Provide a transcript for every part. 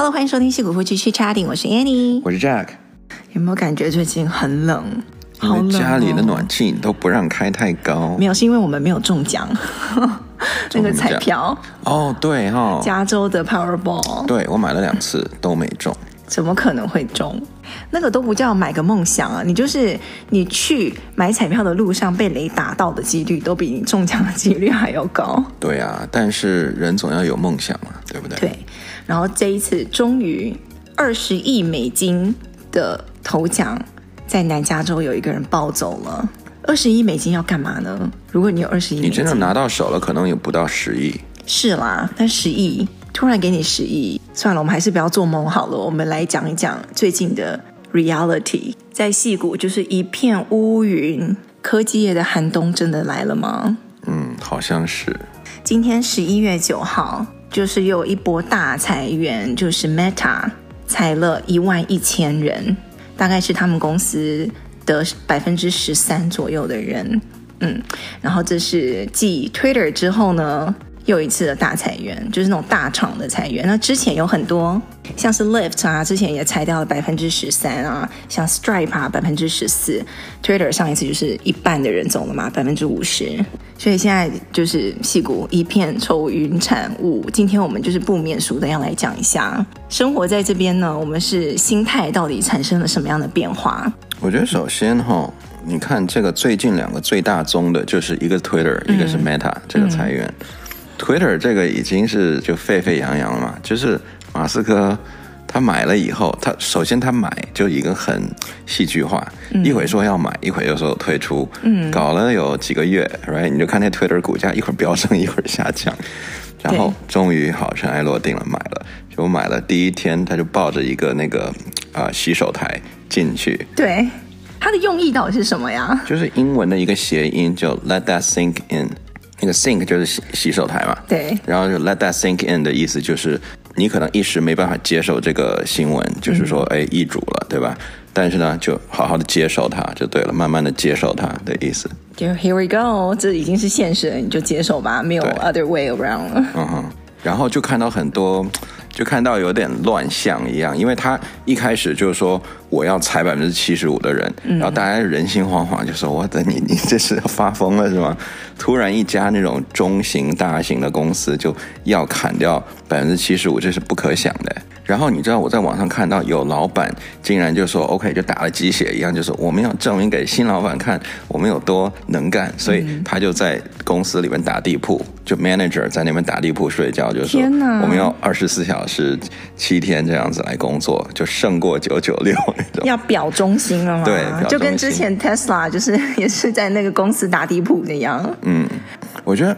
Hello，欢迎收听《矽谷夫妻去 chatting》，我是 Annie，我是 Jack。有没有感觉最近很冷？好冷哦，家里的暖气都不让开太高。没有，是因为我们没有中奖，那个彩票。哦，对哈、哦，加州的 Powerball。对，我买了两次都没中。怎么可能会中？那个都不叫买个梦想啊！你就是你去买彩票的路上被雷打到的几率，都比你中奖的几率还要高。对啊，但是人总要有梦想嘛，对不对？对。然后这一次终于二十亿美金的头奖，在南加州有一个人抱走了。二十亿美金要干嘛呢？如果你有二十亿美金，你真的拿到手了，可能也不到十亿。是啦，但十亿突然给你十亿，算了，我们还是不要做梦好了。我们来讲一讲最近的 reality，在矽谷就是一片乌云，科技业的寒冬真的来了吗？嗯，好像是。今天十一月九号。就是又有一波大裁员，就是 Meta 裁了一万一千人，大概是他们公司的百分之十三左右的人，嗯，然后这是继 Twitter 之后呢，又一次的大裁员，就是那种大厂的裁员。那之前有很多，像是 Lyft 啊，之前也裁掉了百分之十三啊，像 Stripe 啊，百分之十四，Twitter 上一次就是一半的人走了嘛，百分之五十。所以现在就是屁股一片愁云惨雾。今天我们就是不免俗的要来讲一下，生活在这边呢，我们是心态到底产生了什么样的变化？我觉得首先哈，你看这个最近两个最大宗的就是一个 Twitter，一个是 Meta，嗯，这个裁员。嗯、Twitter 这个已经是就沸沸扬扬了嘛，就是马斯克。他买了以后，他首先他买就一个很戏剧化，嗯、一会说要买，一会又说退出，嗯，搞了有几个月，right？你就看那 Twitter 股价一会儿飙升，一会儿下降，然后终于好尘埃落定了，买了。就买了第一天，他就抱着一个那个啊、呃、洗手台进去。对，他的用意到底是什么呀？就是英文的一个谐音，就 Let that sink in。那个 sink 就是洗洗手台嘛。对。然后就 Let that sink in 的意思就是。你可能一时没办法接受这个新闻，就是说，哎，易主了，对吧？但是呢，就好好的接受它就对了，慢慢的接受它的意思。就 Here we go，这已经是现实了，你就接受吧，没有 other way around 了。嗯哼，然后就看到很多。就看到有点乱象一样，因为他一开始就是说我要裁百分之七十五的人，嗯，然后大家人心惶惶，就说我的你，你这是要发疯了是吗？突然一家那种中型、大型的公司就要砍掉百分之七十五，这是不可想的。然后你知道我在网上看到有老板竟然就说 OK，就打了鸡血一样，就说我们要证明给新老板看我们有多能干，所以他就在公司里面打地铺，就 manager 在那边打地铺睡觉，就说我们要二十四小时七天这样子来工作，就胜过九九六 那种。要表忠心了吗？对，就跟之前 Tesla 就是 也是在那个公司打地铺那样。嗯，我觉得。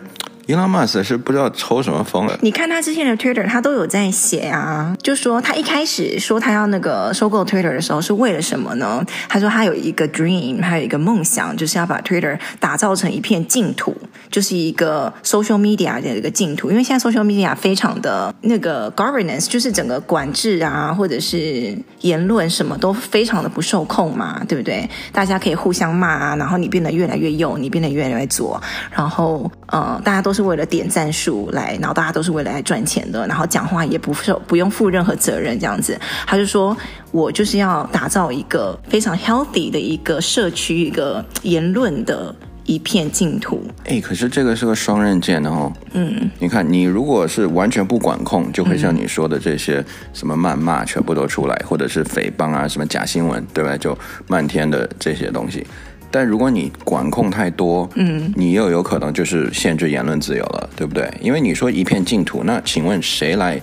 Elon Musk 是不知道抽什么风了。你看他之前的 Twitter，他都有在写啊，就说他一开始说他要那个收购 Twitter 的时候是为了什么呢？他说他有一个 dream，还有一个梦想，就是要把 Twitter 打造成一片净土，就是一个 social media 的一个净土。因为现在 social media 非常的那个 governance，就是整个管制啊，或者是言论什么都非常的不受控嘛，对不对？大家可以互相骂啊，然后你变得越来越右，你变得越来越左，然后呃，大家都。是为了点赞数来，然后大家都是为了来赚钱的，然后讲话也不受不用负任何责任，这样子。他就说我就是要打造一个非常 healthy 的一个社区，一个言论的一片净土。哎，可是这个是个双刃剑哦。嗯，你看，你如果是完全不管控，就会像你说的这些什么谩骂全部都出来，或者是诽谤啊，什么假新闻，对吧？就漫天的这些东西。但如果你管控太多，嗯，你又有可能就是限制言论自由了，对不对？因为你说一片净土，那请问谁来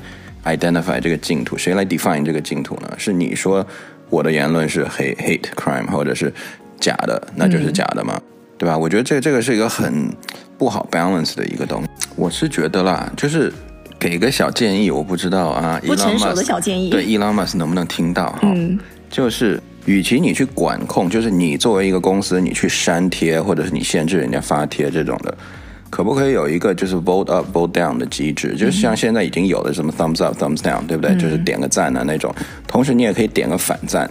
identify 这个净土？谁来 define 这个净土呢？是你说我的言论是 hate hate crime 或者是假的，那就是假的吗？嗯、对吧？我觉得这这个是一个很不好 balance 的一个东西。我是觉得啦，就是给个小建议，我不知道啊，不成熟的小建议，对 Elon Musk 能不能听到哈？嗯，就是。与其你去管控，就是你作为一个公司，你去删贴，或者是你限制人家发帖这种的，可不可以有一个就是 vote up vote down 的机制？就是像现在已经有的什么 thumbs up thumbs down，对不对？就是点个赞啊那种。同时你也可以点个反赞，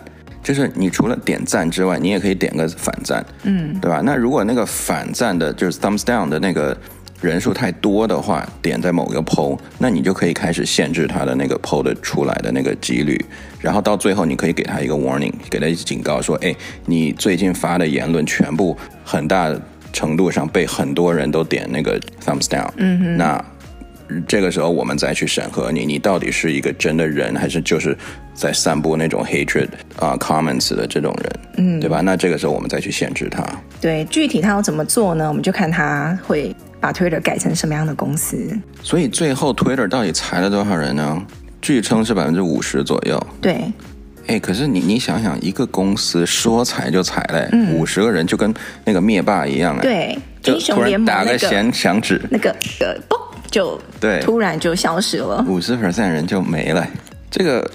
就是你除了点赞之外，你也可以点个反赞，嗯，对吧？那如果那个反赞的就是 thumbs down 的那个人数太多的话，点在某个 PO，那你就可以开始限制他的那个 PO 的出来的那个几率，然后到最后你可以给他一个 warning，给他警告说，哎，你最近发的言论全部很大程度上被很多人都点那个 thumbs down，嗯哼，那这个时候我们再去审核你，你到底是一个真的人，还是就是在散播那种 hatred 啊、uh, comments 的这种人，嗯，对吧？那这个时候我们再去限制他。对，具体他要怎么做呢？我们就看他会。把 Twitter 改成什么样的公司？所以最后 Twitter 到底裁了多少人呢？据称是百分之五十左右。对，哎，可是你你想想，一个公司说裁就裁嘞，五十、嗯、个人就跟那个灭霸一样哎。对，就突然打个响响指，那个呃，嘣，就对，突然就消失了，五十 percent 人就没了。这个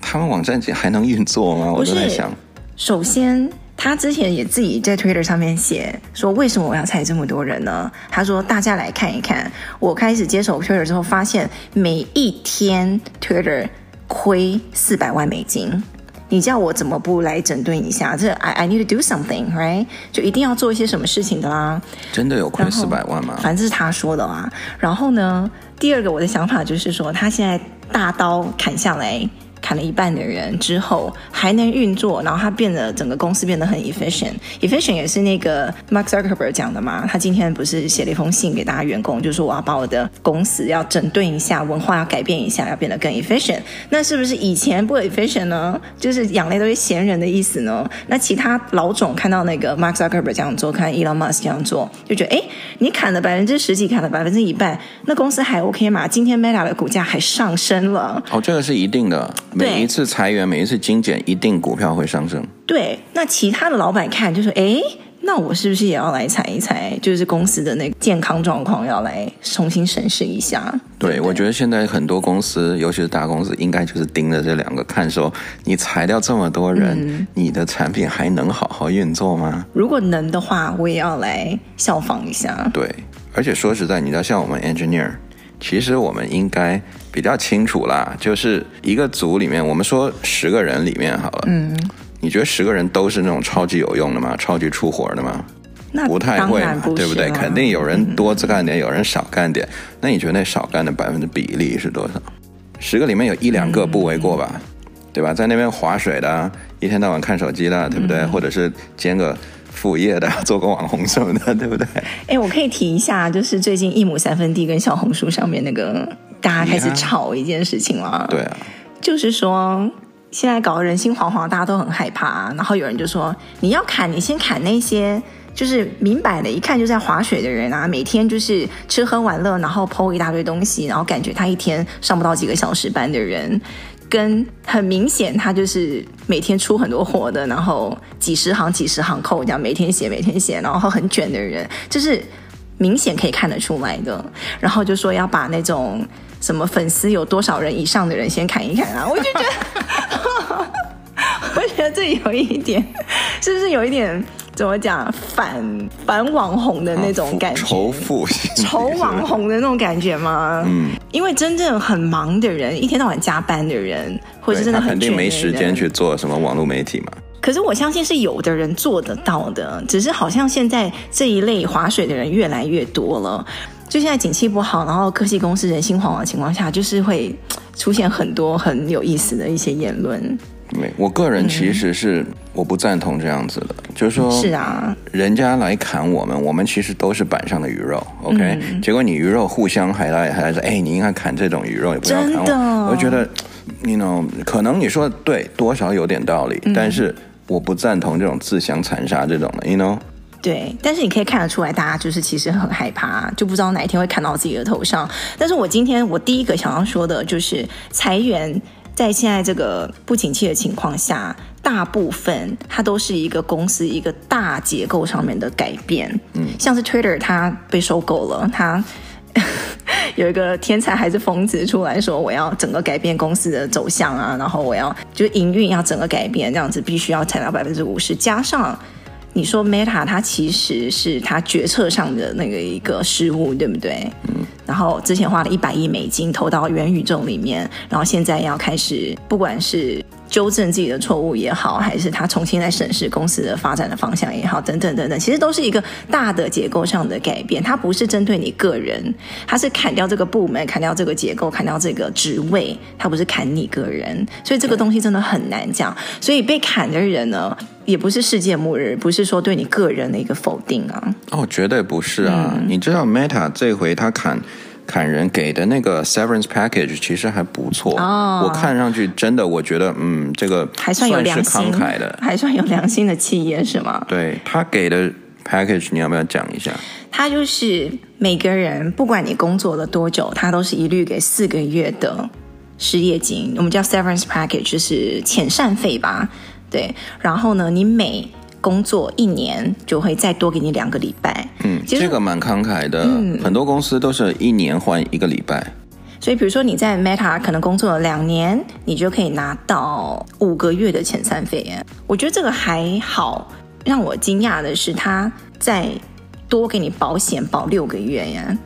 他们网站还能运作吗？我都在想。首先。他之前也自己在 Twitter 上面写说，为什么我要裁这么多人呢？他说，大家来看一看，我开始接手 Twitter 之后，发现每一天 Twitter 亏四百万美金。你叫我怎么不来整顿一下？这 I I need to do something, right？就一定要做一些什么事情的啦。真的有亏四百万吗？反正是他说的啦。然后呢，第二个我的想法就是说，他现在大刀砍下来。砍了一半的人之后还能运作，然后他变得整个公司变得很 efficient。efficient 也是那个 Mark Zuckerberg 讲的嘛。他今天不是写了一封信给大家员工，就是说我要把我的公司要整顿一下，文化要改变一下，要变得更 efficient。那是不是以前不 efficient 呢？就是养了一堆闲人的意思呢？那其他老总看到那个 Mark Zuckerberg 这样做，看 Elon Musk 这样做，就觉得哎，你砍了百分之十几，砍了百分之一半，那公司还 OK 吗？今天 Meta 的股价还上升了。哦，这个是一定的。每一次裁员，每一次精简，一定股票会上升。对，那其他的老板看就说：“哎，那我是不是也要来裁一裁？就是公司的那个健康状况要来重新审视一下。对”对，我觉得现在很多公司，尤其是大公司，应该就是盯着这两个看，说你裁掉这么多人，嗯、你的产品还能好好运作吗？如果能的话，我也要来效仿一下。对，而且说实在，你知道，像我们 engineer，其实我们应该。比较清楚啦，就是一个组里面，我们说十个人里面好了，嗯，你觉得十个人都是那种超级有用的吗？超级出活的吗？那不太会对不对？肯定有人多干点，嗯、有人少干点。那你觉得那少干的百分之比例是多少？十个里面有一两个不为过吧？嗯、对吧？在那边划水的，一天到晚看手机的，对不对？嗯、或者是兼个。副业的，做个网红什么的，对不对？哎，我可以提一下，就是最近一亩三分地跟小红书上面那个大家开始吵一件事情了。对啊，就是说现在搞得人心惶惶，大家都很害怕。然后有人就说，你要砍，你先砍那些就是明摆的，一看就在划水的人啊，每天就是吃喝玩乐，然后 po 一大堆东西，然后感觉他一天上不到几个小时班的人。跟很明显，他就是每天出很多活的，然后几十行几十行扣，这样每天写每天写，然后很卷的人，就是明显可以看得出来的。然后就说要把那种什么粉丝有多少人以上的人先砍一砍啊，我就觉得，我觉得这有一点，是不是有一点？怎么讲反反网红的那种感觉？仇富 仇网红的那种感觉吗？嗯，因为真正很忙的人，一天到晚加班的人，或者是真的很肯定没时间去做什么网络媒体嘛。可是我相信是有的人做得到的，只是好像现在这一类划水的人越来越多了。就现在景气不好，然后科技公司人心惶惶的情况下，就是会出现很多很有意思的一些言论。没，我个人其实是我不赞同这样子的，嗯、就是说，是啊，人家来砍我们，我们其实都是板上的鱼肉，OK？、嗯、结果你鱼肉互相还来还来说，哎，你应该砍这种鱼肉，也不要砍我。我觉得，you know，可能你说的对，多少有点道理，嗯、但是我不赞同这种自相残杀这种的，you know？对，但是你可以看得出来，大家就是其实很害怕，就不知道哪一天会砍到自己的头上。但是我今天我第一个想要说的就是裁员。在现在这个不景气的情况下，大部分它都是一个公司一个大结构上面的改变。嗯，像是 Twitter 它被收购了，它 有一个天才还是疯子出来说，我要整个改变公司的走向啊，然后我要就营运要整个改变，这样子必须要裁到百分之五十，加上。你说 Meta 它其实是它决策上的那个一个失误，对不对？嗯。然后之前花了一百亿美金投到元宇宙里面，然后现在要开始，不管是纠正自己的错误也好，还是他重新来审视公司的发展的方向也好，等等等等，其实都是一个大的结构上的改变。它不是针对你个人，它是砍掉这个部门，砍掉这个结构，砍掉这个职位，它不是砍你个人。所以这个东西真的很难讲。所以被砍的人呢，也不是世界末日，不是说对你个人的一个否定啊。哦，绝对不是啊！嗯、你知道 Meta 这回他砍。砍人给的那个 severance package 其实还不错，哦、我看上去真的，我觉得嗯，这个还算有良心，慷慨的，还算有良心的企业是吗？对，他给的 package，你要不要讲一下？他就是每个人，不管你工作了多久，他都是一律给四个月的失业金，我们叫 severance package，就是遣散费吧？对，然后呢，你每工作一年就会再多给你两个礼拜，嗯，这个蛮慷慨的。嗯，很多公司都是一年换一个礼拜，所以比如说你在 Meta 可能工作了两年，你就可以拿到五个月的遣散费。我觉得这个还好。让我惊讶的是，他再多给你保险保六个月呀。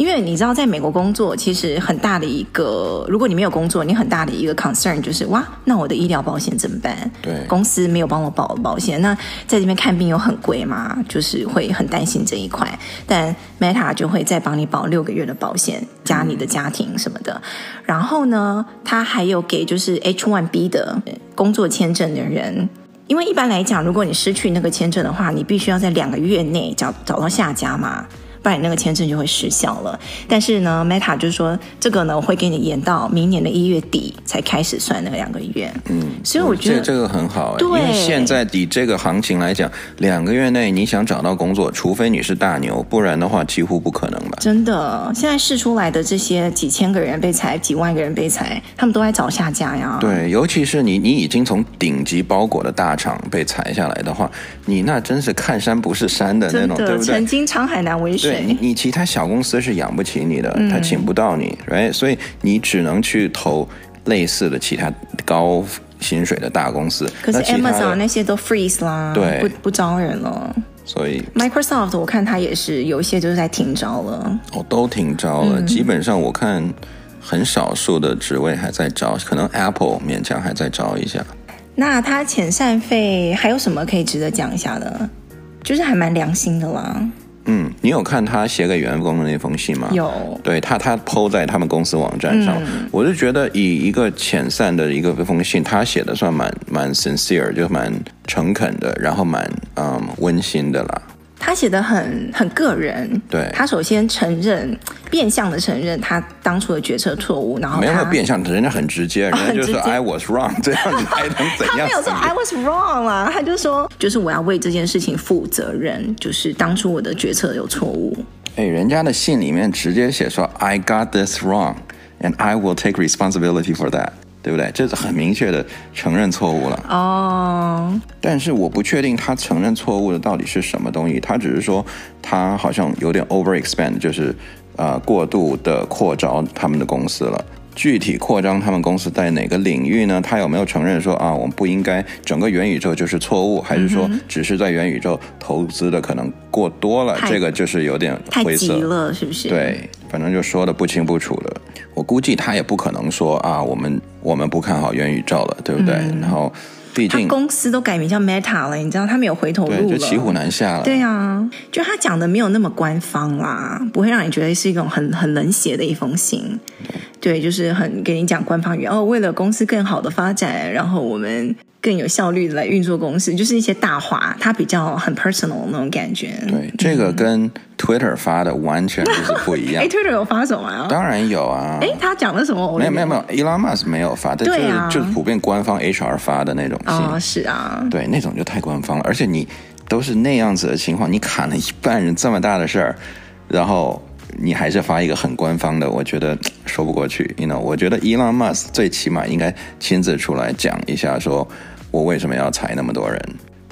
因为你知道，在美国工作其实很大的一个，如果你没有工作，你很大的一个 concern 就是哇，那我的医疗保险怎么办？对，公司没有帮我保保险，那在这边看病又很贵嘛，就是会很担心这一块。但 Meta 就会再帮你保六个月的保险，加你的家庭什么的。嗯、然后呢，他还有给就是 H1B 的工作签证的人，因为一般来讲，如果你失去那个签证的话，你必须要在两个月内找找到下家嘛。不然你那个签证就会失效了。但是呢，Meta 就是说这个呢，我会给你延到明年的一月底才开始算那个两个月。嗯，所以我觉得这个很好。对，因为现在以这个行情来讲，两个月内你想找到工作，除非你是大牛，不然的话几乎不可能吧？真的，现在试出来的这些几千个人被裁，几万个人被裁，他们都在找下家呀。对，尤其是你，你已经从顶级包裹的大厂被裁下来的话，你那真是看山不是山的那种，对不对？曾经沧海难为水。对，你你其他小公司是养不起你的，他请不到你，right？所以你只能去投类似的其他高薪水的大公司。可是 Amazon 那些都 freeze 啦，对，不不招人了。所以 Microsoft 我看它也是有一些就是在停招了，哦，都停招了。嗯、基本上我看很少数的职位还在招，可能 Apple 勉强还在招一下。那它遣散费还有什么可以值得讲一下的？就是还蛮良心的啦。嗯，你有看他写给员工的那封信吗？有，对他，他 po 在他们公司网站上。嗯、我就觉得以一个遣散的一个封信，他写的算蛮蛮 sincere，就蛮诚恳的，然后蛮嗯温馨的啦。他写的很很个人，对，他首先承认，变相的承认他当初的决策错误，然后没有变相，人家很直接，人家就说 I was wrong，这样子还能怎样？他没有说 I was wrong 啊，他就说就是我要为这件事情负责任，就是当初我的决策有错误。哎，人家的信里面直接写说 I got this wrong and I will take responsibility for that。对不对？这是很明确的承认错误了。哦，oh. 但是我不确定他承认错误的到底是什么东西。他只是说他好像有点 overexpand，就是呃过度的扩张他们的公司了。具体扩张他们公司在哪个领域呢？他有没有承认说啊，我们不应该整个元宇宙就是错误，还是说只是在元宇宙投资的可能过多了？太这个就是有点灰色了，是不是？对，反正就说的不清不楚的。我估计他也不可能说啊，我们我们不看好元宇宙了，对不对？嗯、然后。毕竟公司都改名叫 Meta 了，你知道他没有回头路了，就骑虎难下了。对啊，就他讲的没有那么官方啦，不会让你觉得是一种很很冷血的一封信。对，对，就是很给你讲官方语言哦，为了公司更好的发展，然后我们。更有效率的来运作公司，就是一些大话，它比较很 personal 那种感觉。对，这个跟 Twitter 发的完全就是不一样。哎，Twitter 有发什么啊？当然有啊。哎，他讲了什么？没有没有没有，Elon Musk 没有发，对啊，就是普遍官方 HR 发的那种信。哦，是啊。对，那种就太官方了，而且你都是那样子的情况，你砍了一半人这么大的事儿，然后。你还是发一个很官方的，我觉得说不过去。You know，我觉得 Elon Musk 最起码应该亲自出来讲一下，说我为什么要裁那么多人，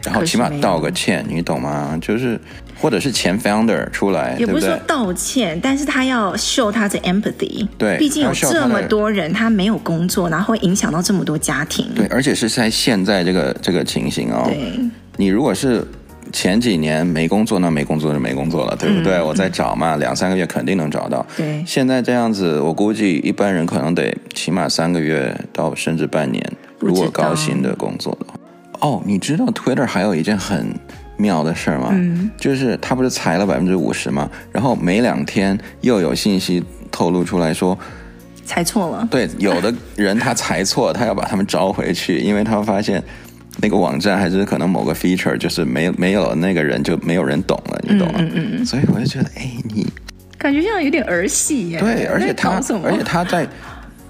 然后起码道个歉，你懂吗？就是或者是前 founder 出来，也不是说道歉，对对，但是他要 show 他的 empathy。对，毕竟有这么多人他没有工作，然后会影响到这么多家庭。对，而且是在现在这个这个情形哦。对，你如果是。前几年没工作，那没工作就没工作了，对不对？嗯、我在找嘛，两三个月肯定能找到。对，现在这样子，我估计一般人可能得起码三个月到甚至半年，如果高薪的工作的话。哦，你知道 Twitter 还有一件很妙的事儿吗？嗯，就是他不是裁了百分之五十吗？然后没两天又有信息透露出来说裁错了。对，有的人他裁错，他要把他们招回去，因为他发现那个网站还是可能某个 feature 就是没有没有那个人就没有人懂了，你懂吗？嗯嗯，嗯。所以我就觉得，哎，你感觉像有点儿戏耶。对，而且他而且他在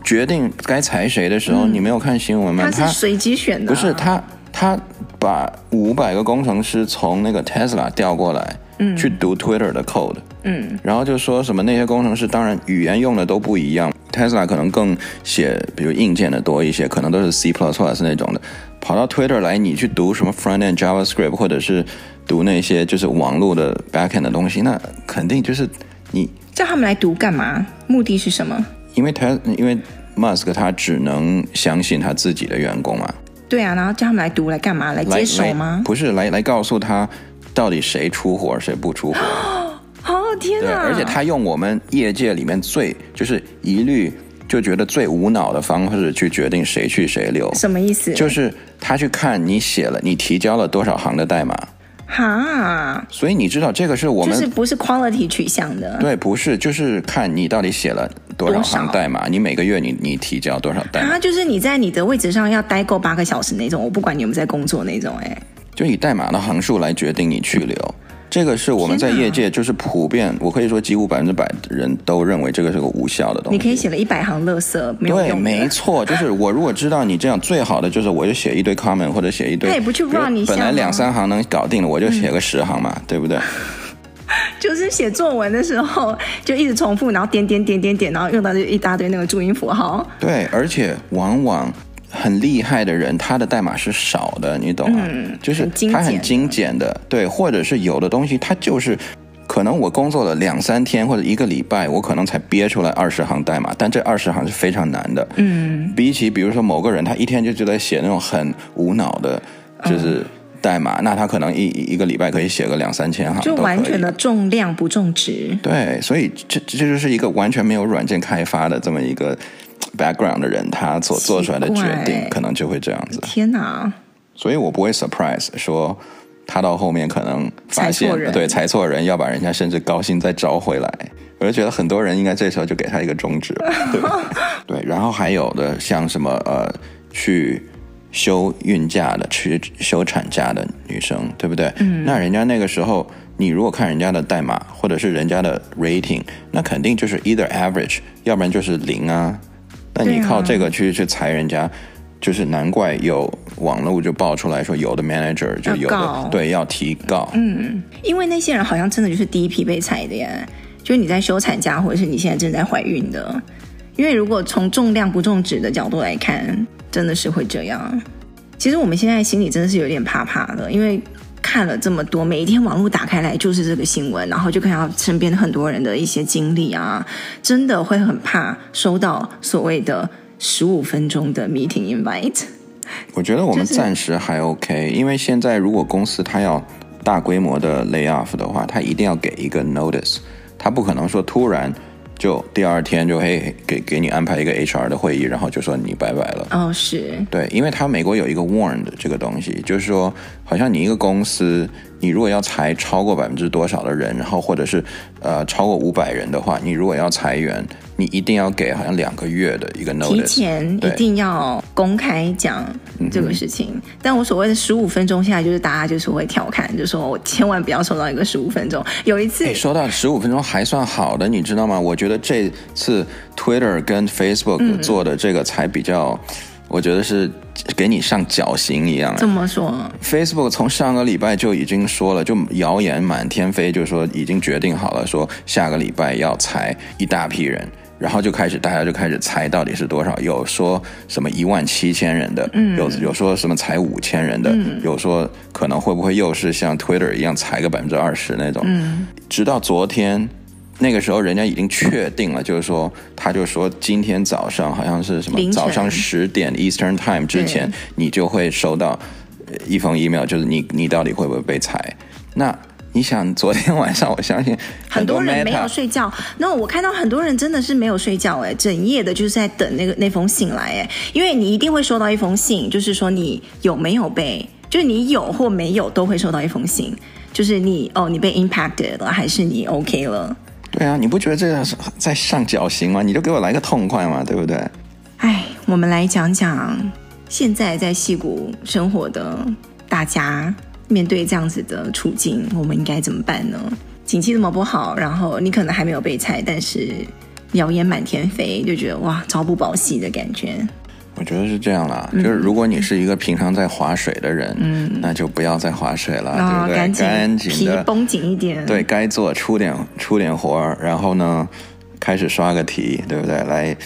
决定该裁谁的时候，嗯、你没有看新闻吗？他是随机选的、啊，不是他。他把五百个工程师从那个 Tesla 调过来，嗯，去读 Twitter 的 code，嗯，然后就说什么那些工程师当然语言用的都不一样，Tesla 可能更写比如硬件的多一些，可能都是 C++ plus plus 那种的，跑到 Twitter 来你去读什么 Front-end JavaScript 或者是读那些就是网络的 Back-end 的东西，那肯定就是你叫他们来读干嘛？目的是什么？因为他因为 Musk 他只能相信他自己的员工嘛。对啊，然后叫他们来读来干嘛？来接手吗？不是，来来告诉他到底谁出活，谁不出活。哦天啊！对，而且他用我们业界里面最就是一律就觉得最无脑的方式去决定谁去谁留。什么意思？就是他去看你写了，你提交了多少行的代码。哈，所以你知道这个是我们就是不是 quality 取向的，对，不是，就是看你到底写了多少行代码，你每个月你你提交多少代码，啊，就是你在你的位置上要待够八个小时那种，我不管你有没有在工作那种，哎，就以代码的行数来决定你去留。这个是我们在业界就是普遍，我可以说几乎百分之百的人都认为这个是个无效的东西。你可以写了一百行乐色，没有用。对，没错，就是我如果知道你这样，最好的就是我就写一堆 comment 或者写一堆。他也不去 run 你。本来两三行能搞定的，我就写个十行嘛，嗯、对不对？就是写作文的时候就一直重复，然后点点点点点，然后用到这一大堆那个注音符号。对，而且往往。很厉害的人，他的代码是少的，你懂吗？嗯，就是他很精简的，对，或者是有的东西，他就是可能我工作了两三天或者一个礼拜，我可能才憋出来二十行代码，但这二十行是非常难的。嗯，比起比如说某个人，他一天就就在写那种很无脑的，就是代码，嗯，那他可能一一个礼拜可以写个两三千行，就完全的重量不重值。对，所以这这就是一个完全没有软件开发的这么一个。background 的人，他所做出来的决定可能就会这样子。天哪！所以我不会 surprise 说他到后面可能发现裁对裁错人，要把人家甚至高薪再招回来。我就觉得很多人应该这时候就给他一个终止对，对，然后还有的像什么呃，去休孕假的、去休产假的女生，对不对？嗯。那人家那个时候，你如果看人家的代码或者是人家的 rating，那肯定就是 either average，要不然就是零啊。那你靠这个去去裁人家，就是难怪有网络就爆出来说，有的 manager 就有的对要提告。嗯，因为那些人好像真的就是第一批被裁的耶，就是你在休产假，或者是你现在正在怀孕的。因为如果从重量不重质的角度来看，真的是会这样。其实我们现在心里真的是有点怕怕的，因为。看了这么多，每一天网络打开来就是这个新闻，然后就看到身边很多人的一些经历啊，真的会很怕收到所谓的十五分钟的 meeting invite。我觉得我们暂时还 OK，因为现在如果公司它要大规模的 lay off 的话，它一定要给一个 notice，它不可能说突然。就第二天就嘿给给你安排一个 HR 的会议，然后就说你拜拜了。哦，是。对，因为他美国有一个 warn 的这个东西，就是说，好像你一个公司，你如果要裁超过百分之多少的人，然后或者是呃超过五百人的话，你如果要裁员。你一定要给好像两个月的一个 notice，提前一定要公开讲这个事情。嗯、但我所谓的十五分钟，现在就是大家就是会调侃，就说我千万不要收到一个十五分钟。有一次收到十五分钟还算好的，你知道吗？我觉得这次 Twitter 跟 Facebook 做的这个才比较，嗯、我觉得是给你上绞刑一样。怎么说？Facebook 从上个礼拜就已经说了，就谣言满天飞，就是说已经决定好了，说下个礼拜要裁一大批人。然后就开始，大家就开始猜到底是多少，有说什么一万七千人的，嗯、有有说什么裁五千人的，嗯、有说可能会不会又是像 Twitter 一样裁个百分之二十那种。嗯、直到昨天，那个时候人家已经确定了，就是说，他就说今天早上好像是什么早上十点 Eastern Time 之前，你就会收到一封 email，就是你你到底会不会被裁？那。你想昨天晚上，我相信 很多人没有睡觉。那我看到很多人真的是没有睡觉，哎，整夜的就是在等那个那封信来，哎，因为你一定会收到一封信，就是说你有没有被，就是你有或没有都会收到一封信，就是你哦，你被 impacted 了，还是你 OK 了？对啊，你不觉得这样是在上绞刑吗？你就给我来个痛快嘛，对不对？哎，我们来讲讲现在在戏谷生活的大家。面对这样子的处境，我们应该怎么办呢？景气这么不好，然后你可能还没有被裁，但是谣言满天飞，就觉得哇，朝不保夕的感觉。我觉得是这样啦，嗯、就是如果你是一个平常在划水的人，嗯，那就不要再划水了，哦、对不对？赶紧，赶紧皮绷紧一点，对该做出点出点活儿，然后呢，开始刷个题，对不对？来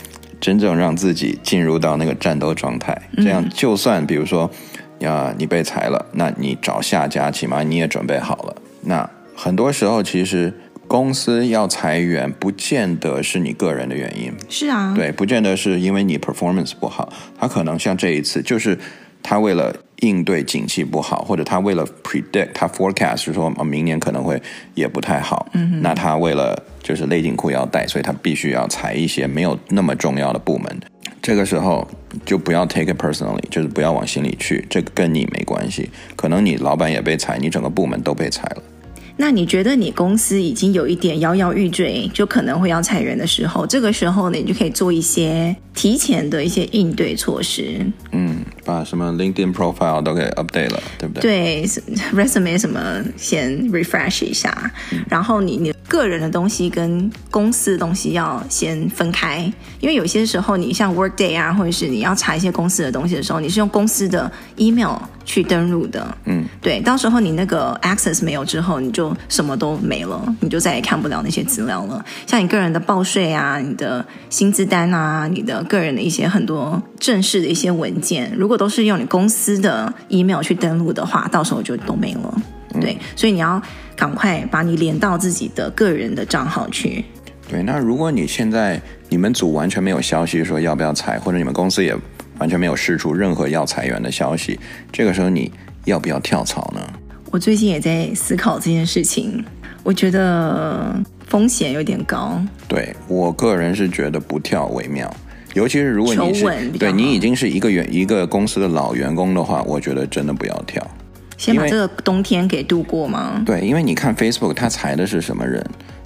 真正让自己进入到那个战斗状态，这样就算比如说。啊，你被裁了，那你找下家，起码你也准备好了。那很多时候，其实公司要裁员，不见得是你个人的原因。是啊，对，不见得是因为你 performance 不好，他可能像这一次，就是他为了应对景气不好，或者他为了 predict，他 forecast 是说明年可能会也不太好。嗯，那他为了就是勒紧裤腰带，所以他必须要裁一些没有那么重要的部门。这个时候就不要 take it personally，就是不要往心里去，这个跟你没关系。可能你老板也被裁，你整个部门都被裁了。那你觉得你公司已经有一点摇摇欲坠，就可能会要裁员的时候，这个时候呢，你就可以做一些提前的一些应对措施。嗯，把什么 LinkedIn profile 都给 update 了，对不对？对，resume 什么先 refresh 一下，嗯、然后你你。个人的东西跟公司的东西要先分开，因为有些时候你像 Workday 啊，或者是你要查一些公司的东西的时候，你是用公司的 email 去登录的，嗯，对，到时候你那个 access 没有之后，你就什么都没了，你就再也看不了那些资料了。像你个人的报税啊，你的薪资单啊，你的个人的一些很多正式的一些文件，如果都是用你公司的 email 去登录的话，到时候就都没了。对，所以你要赶快把你连到自己的个人的账号去。对，那如果你现在你们组完全没有消息说要不要裁，或者你们公司也完全没有释出任何要裁员的消息，这个时候你要不要跳槽呢？我最近也在思考这件事情，我觉得风险有点高。对，我个人是觉得不跳为妙，尤其是如果你是对你已经是一个员一个公司的老员工的话，我觉得真的不要跳。先把这个冬天给度过吗？对，因为你看 Facebook，他裁的是什么人？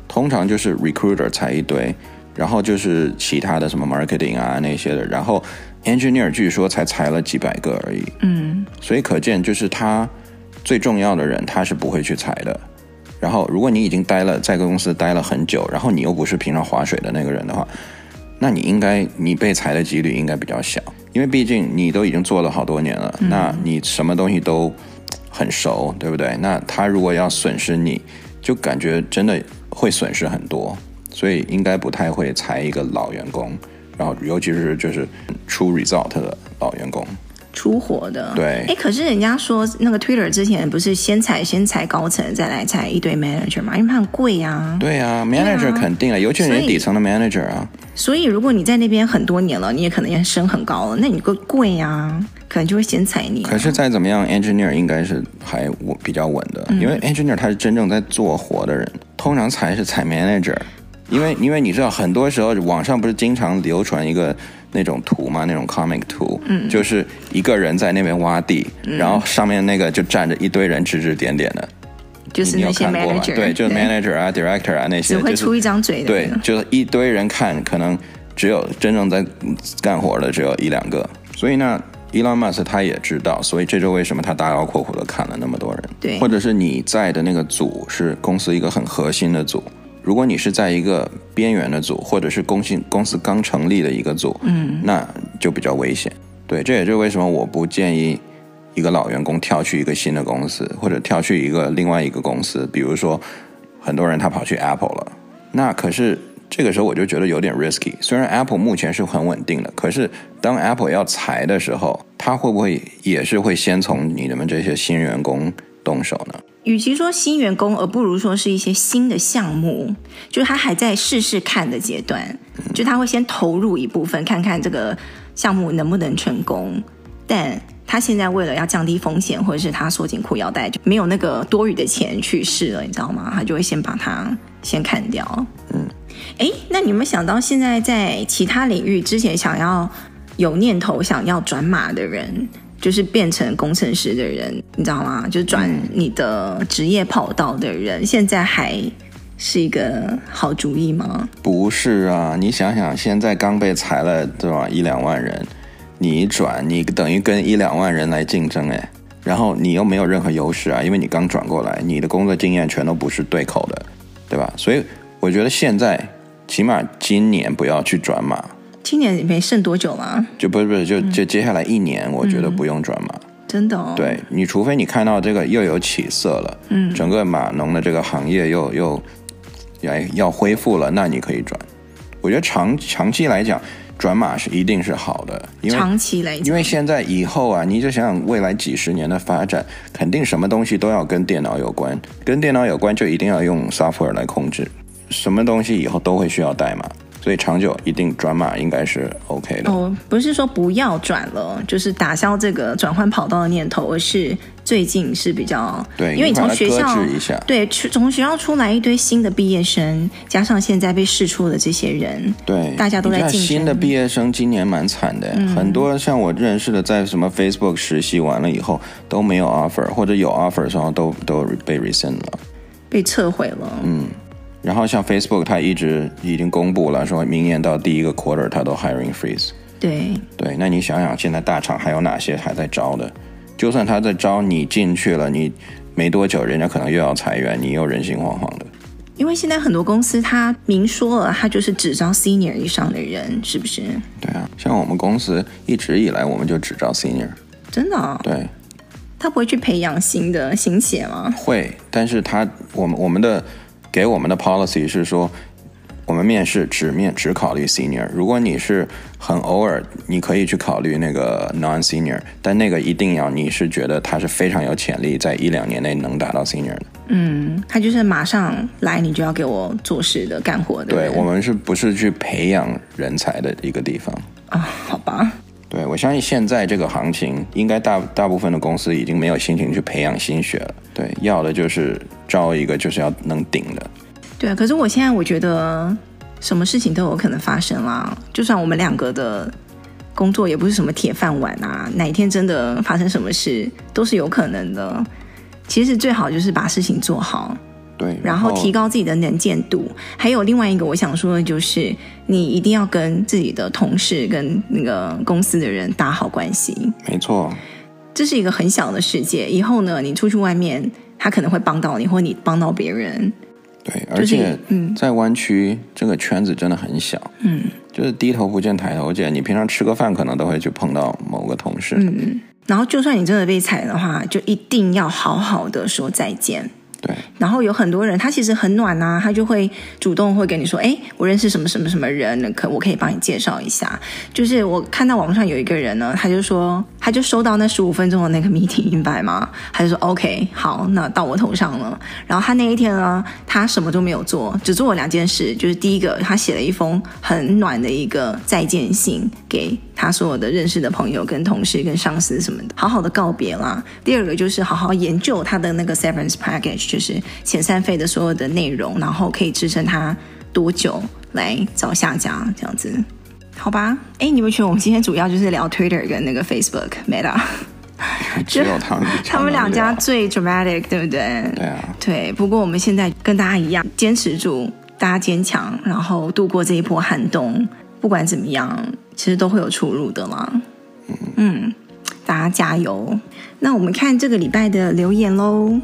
通常就是 recruiter 裁一堆，然后就是其他的什么 marketing 啊那些的，然后 engineer 据说才裁了几百个而已。嗯，所以可见就是他最重要的人，他是不会去裁的。然后如果你已经待了在公司待了很久，然后你又不是平常划水的那个人的话，那你应该你被裁的几率应该比较小，因为毕竟你都已经做了好多年了，嗯、那你什么东西都。很熟，对不对？那他如果要损失你，就感觉真的会损失很多，所以应该不太会裁一个老员工，然后尤其是就是出 result 的老员工。出活的，对，哎，可是人家说那个 Twitter 之前不是先裁先裁高层，再来裁一堆 manager 嘛？因为它很贵呀、啊。对啊，manager 肯定啊，尤其是底层的 manager 啊。所以如果你在那边很多年了，你也可能也升很高了，那你个贵呀、啊，可能就会先踩你、啊。可是再怎么样，engineer 应该是还稳比较稳的，嗯、因为 engineer 他是真正在做活的人，通常才是踩 manager，因为因为你知道，很多时候网上不是经常流传一个。那种图嘛，那种 comic 图，嗯，就是一个人在那边挖地，嗯、然后上面那个就站着一堆人指指点点的，就是那些 manager，对，就是 manager 啊，director 啊那些，只会出一张嘴的，对，就是一堆人看，可能只有真正在干活的只有一两个，所以呢，Elon Musk 他也知道，所以这就为什么他大刀阔斧的砍了那么多人，对，或者是你在的那个组是公司一个很核心的组。如果你是在一个边缘的组，或者是公信公司刚成立的一个组，嗯，那就比较危险。对，这也就是为什么我不建议一个老员工跳去一个新的公司，或者跳去一个另外一个公司。比如说，很多人他跑去 Apple 了，那可是这个时候我就觉得有点 risky。虽然 Apple 目前是很稳定的，可是当 Apple 要裁的时候，他会不会也是会先从你们这些新员工动手呢？与其说新员工，而不如说是一些新的项目，就是他还在试试看的阶段，就他会先投入一部分，看看这个项目能不能成功。但他现在为了要降低风险，或者是他缩紧裤腰带，就没有那个多余的钱去试了，你知道吗？他就会先把它先砍掉。嗯，哎，那你有没有想到，现在在其他领域之前想要有念头想要转码的人，就是变成工程师的人，你知道吗？就是转你的职业跑道的人，嗯、现在还是一个好主意吗？不是啊，你想想，现在刚被裁了对吧？一两万人。你一转，你等于跟一两万人来竞争哎，然后你又没有任何优势啊，因为你刚转过来，你的工作经验全都不是对口的，对吧？所以我觉得现在起码今年不要去转码。今年没剩多久了？就不是不是，就就接下来一年，我觉得不用转码。嗯、真的哦？对，你除非你看到这个又有起色了，嗯，整个码农的这个行业又又要要恢复了，那你可以转。我觉得长长期来讲。转码是一定是好的，因为长期来讲，因为现在以后啊，你就想想未来几十年的发展，肯定什么东西都要跟电脑有关，跟电脑有关就一定要用 software 来控制，什么东西以后都会需要代码。所以长久一定转码应该是 OK 的。哦，不是说不要转了，就是打消这个转换跑道的念头，而是最近是比较对，因为你从学校一下对，从学校出来一堆新的毕业生，加上现在被试出的这些人，对，大家都在竞争。新的毕业生今年蛮惨的，嗯，很多像我认识的，在什么 Facebook 实习完了以后都没有 offer，或者有 offer 的时候都都被 rescind 了，被撤回了。嗯。然后像 Facebook，它一直已经公布了，说明年到第一个 quarter，它都 hiring freeze。对对，那你想想，现在大厂还有哪些还在招的？就算他在招，你进去了，你没多久，人家可能又要裁员，你又人心惶惶的。因为现在很多公司他明说了，他就是只招 senior 以上的人，是不是？对啊，像我们公司一直以来，我们就只招 senior。真的哦？对。他不会去培养新的新血吗？会，但是他我们我们的。给我们的 policy 是说，我们面试只面只考虑 senior。如果你是很偶尔，你可以去考虑那个 non senior，但那个一定要你是觉得他是非常有潜力，在一两年内能达到 senior 的。嗯，他就是马上来，你就要给我做事的干活的。对，我们是不是去培养人才的一个地方啊？好吧。对，我相信现在这个行情，应该大大部分的公司已经没有心情去培养新血了。对，要的就是招一个就是要能顶的。对啊，可是我现在我觉得什么事情都有可能发生啦。就算我们两个的工作也不是什么铁饭碗啊，哪一天真的发生什么事都是有可能的。其实最好就是把事情做好。对，然后提高自己的能见度。还有另外一个我想说的就是，你一定要跟自己的同事、跟那个公司的人打好关系。没错，这是一个很小的世界。以后呢，你出去外面，他可能会帮到你，或你帮到别人。对，而且嗯，在湾区这个圈子真的很小。嗯，就是低头不见抬头见。你平常吃个饭，可能都会去碰到某个同事。嗯，然后就算你真的被裁的话，就一定要好好的说再见。对，然后有很多人，他其实很暖啊，他就会主动会跟你说，哎，我认识什么什么什么人，可我可以帮你介绍一下。就是我看到网上有一个人呢，他就说，他就收到那十五分钟的那个 meeting invite 嘛，他就说 OK，好，那到我头上了。然后他那一天呢，他什么都没有做，只做了两件事，就是第一个，他写了一封很暖的一个再见信给他所有的认识的朋友、跟同事、跟上司什么的，好好的告别啦。第二个就是好好研究他的那个 severance package。就是遣散费的所有的内容，然后可以支撑他多久来找下家这样子，好吧？哎，你们觉得我们今天主要就是聊 Twitter 跟那个 Facebook Meta，只有他们，他们两家最 dramatic，对不对？对啊，对。不过我们现在跟大家一样，坚持住，大家坚强，然后度过这一波寒冬。不管怎么样，其实都会有出入的嘛。嗯，大家加油。那我们看这个礼拜的留言喽。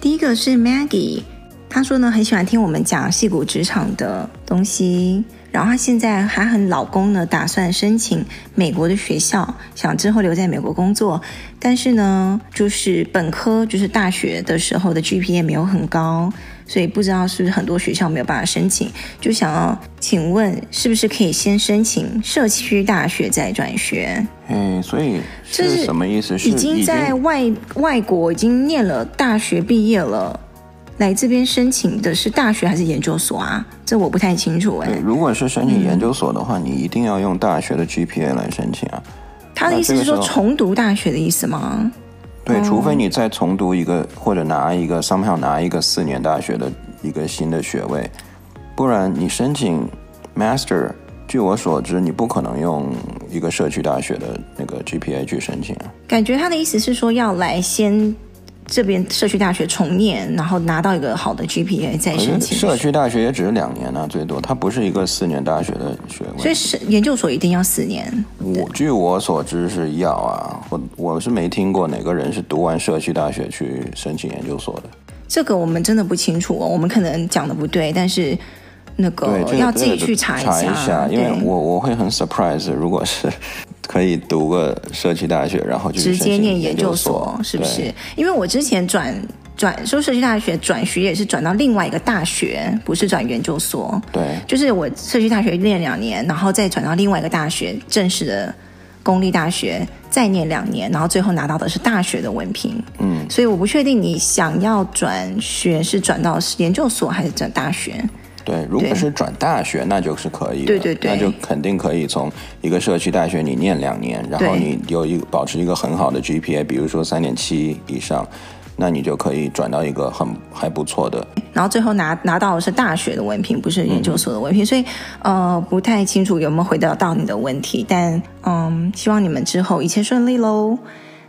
第一个是 Maggie，她说呢，很喜欢听我们讲矽谷职场的东西，然后她现在还很老公呢，打算申请美国的学校，想之后留在美国工作，但是呢，就是本科就是大学的时候的 GPA 没有很高，所以不知道是不是很多学校没有办法申请，就想要请问是不是可以先申请社区大学再转学？嗯，所以这是什么意思？是已经在外外国已经念了大学毕业了，来这边申请的是大学还是研究所啊？这我不太清楚哎。对，如果是申请研究所的话，嗯，你一定要用大学的 GPA 来申请啊。他的意思是说重读大学的意思吗？对，除非你再重读一个或者拿一个 somehow 拿一个四年大学的一个新的学位，不然你申请 master，据我所知，你不可能用一个社区大学的那个 GPA 去申请啊。感觉他的意思是说要来先。这边社区大学重念，然后拿到一个好的 GPA 再申请。社区大学也只是两年呢、啊，最多，它不是一个四年大学的学位。所以是研究所一定要四年。我据我所知是要啊，我我是没听过哪个人是读完社区大学去申请研究所的。这个我们真的不清楚哦，我们可能讲的不对，但是那个要自己去查一下，查一下，因为我我会很 surprise，如果是。可以读个社区大学，然后就直接念研究所，是不是？因为我之前转转说社区大学转学也是转到另外一个大学，不是转研究所。对，就是我社区大学念两年，然后再转到另外一个大学，正式的公立大学，再念两年，然后最后拿到的是大学的文凭。嗯，所以我不确定你想要转学是转到研究所还是转大学。对，如果是转大学，那就是可以的。对对对，那就肯定可以从一个社区大学你念两年，然后你有一保持一个很好的 GPA，比如说三点七以上，那你就可以转到一个很还不错的。然后最后拿拿到的是大学的文凭，不是研究所的文凭，嗯、所以呃不太清楚有没有回答到你的问题，但嗯，希望你们之后一切顺利喽。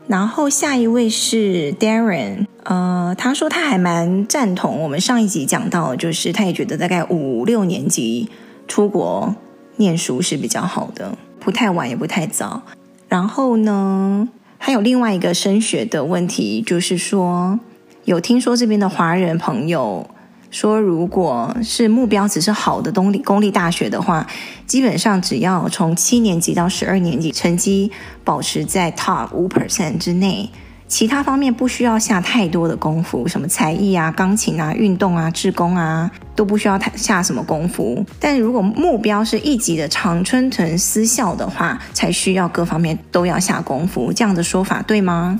然后下一位是 Darren，呃，他说他还蛮赞同我们上一集讲到，就是他也觉得大概五六年级出国念书是比较好的，不太晚也不太早。然后呢，还有另外一个升学的问题，就是说有听说这边的华人朋友。说，如果是目标只是好的公立公立大学的话，基本上只要从七年级到十二年级成绩保持在 top 五 percent 之内，其他方面不需要下太多的功夫，什么才艺啊、钢琴啊、运动啊、志工啊，都不需要太下什么功夫。但如果目标是一级的常春藤私校的话，才需要各方面都要下功夫。这样的说法对吗？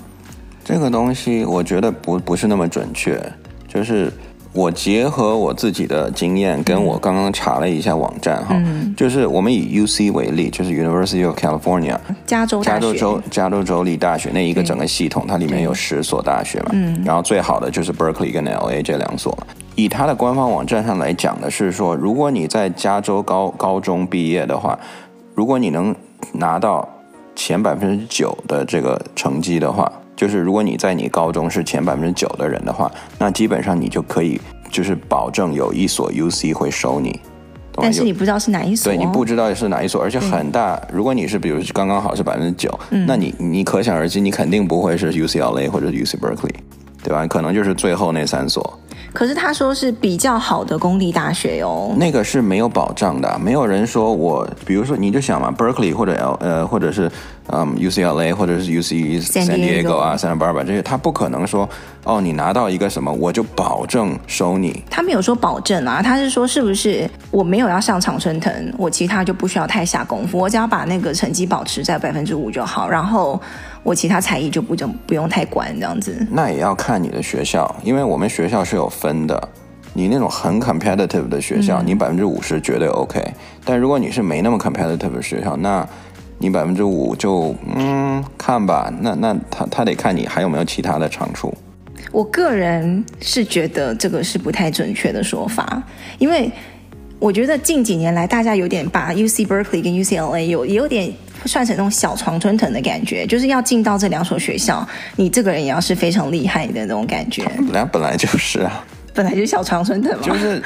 这个东西我觉得不不是那么准确，就是。我结合我自己的经验，跟我刚刚查了一下网站哈，嗯、就是我们以 U C 为例，就是 University of California，加州加州州加州州立大学那一个整个系统，它里面有十所大学嘛，嗯，然后最好的就是 Berkeley 跟 L A 这两所。以它的官方网站上来讲的是说，如果你在加州高高中毕业的话，如果你能拿到前百分之九的这个成绩的话。就是如果你在你高中是前百分之九的人的话，那基本上你就可以就是保证有一所 UC 会收你。但是你不知道是哪一所？对，你不知道是哪一所，而且很大。嗯、如果你是比如刚刚好是百分之九，那你你可想而知，你肯定不会是 UCLA 或者 UC Berkeley，对吧？可能就是最后那三所。可是他说是比较好的公立大学哟，那个是没有保障的，没有人说我，比如说你就想嘛，Berkeley 或者 L 呃或者是嗯 UCLA 或者是 UC San Diego 啊 Santa Barbara 这些，他不可能说哦你拿到一个什么我就保证收你，他没有说保证啊，他是说是不是我没有要上常春藤，我其他就不需要太下功夫，我只要把那个成绩保持在百分之五就好，然后。我其他才艺就不就不用太管这样子。那也要看你的学校，因为我们学校是有分的。你那种很 competitive 的学校，嗯、你百分之五十绝对 OK。但如果你是没那么 competitive 的学校，那你百分之五就嗯看吧。那那他他得看你还有没有其他的长处。我个人是觉得这个是不太准确的说法，因为我觉得近几年来大家有点把 UC Berkeley 跟 UCLA 有也有点。算成那种小常春藤的感觉，就是要进到这两所学校，你这个人也要是非常厉害的那种感觉。本来本来就是啊，本来就小常春藤嘛，就是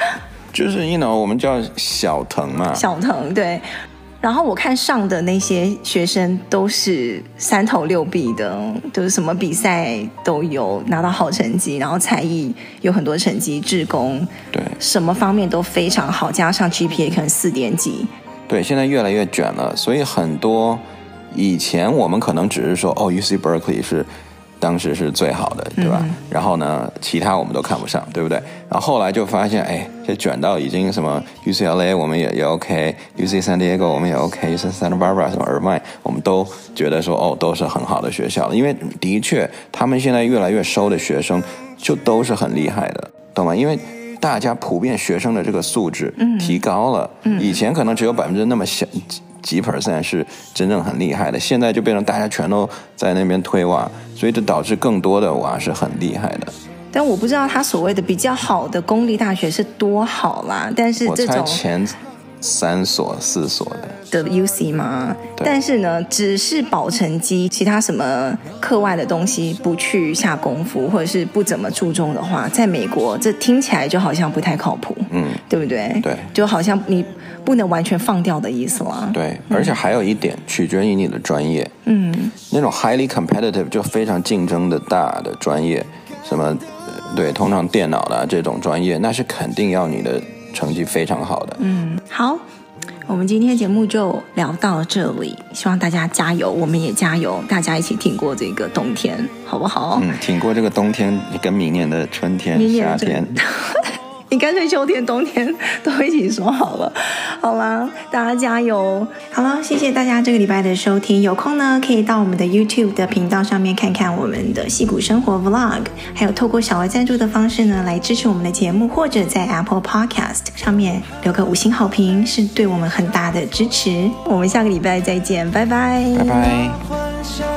就是，you know，我们叫小藤嘛。小藤对。然后我看上的那些学生都是三头六臂的，就是什么比赛都有拿到好成绩，然后才艺有很多成绩，志工对，什么方面都非常好，加上 GPA 可能四点几。对，现在越来越卷了，所以很多以前我们可能只是说，哦，UC Berkeley 是当时是最好的，对吧？嗯、然后呢，其他我们都看不上，对不对？然后后来就发现，哎，这卷到已经什么 UCLA 我们也也 OK，UC San Diego 我们也 OK，UC Santa Barbara 什么尔麦，我们都觉得说，哦，都是很好的学校了，因为的确他们现在越来越收的学生就都是很厉害的，懂吗？因为。大家普遍学生的这个素质提高了，嗯嗯、以前可能只有百分之那么小几 percent 是真正很厉害的。现在就变成大家全都在那边推娃，所以这导致更多的娃是很厉害的。但我不知道他所谓的比较好的公立大学是多好啦，但是这种前三所四所的的 UC 吗？但是呢，只是保成绩，其他什么课外的东西不去下功夫，或者是不怎么注重的话，在美国这听起来就好像不太靠谱，嗯，对不对？对，就好像你不能完全放掉的意思了。对，而且还有一点，取决于你的专业，嗯，那种 highly competitive 就非常竞争的大的专业，什么。对，通常电脑的这种专业，那是肯定要你的成绩非常好的。嗯，好，我们今天节目就聊到这里，希望大家加油，我们也加油，大家一起挺过这个冬天，好不好？嗯，挺过这个冬天，跟明年的春天、夏天。你干脆秋天、冬天都一起说好了，好啦，大家加油！好了，谢谢大家这个礼拜的收听。有空呢，可以到我们的 YouTube 的频道上面看看我们的戏骨生活 Vlog，还有透过小额赞助的方式呢，来支持我们的节目，或者在 Apple Podcast 上面留个五星好评，是对我们很大的支持。我们下个礼拜再见，拜拜，拜拜。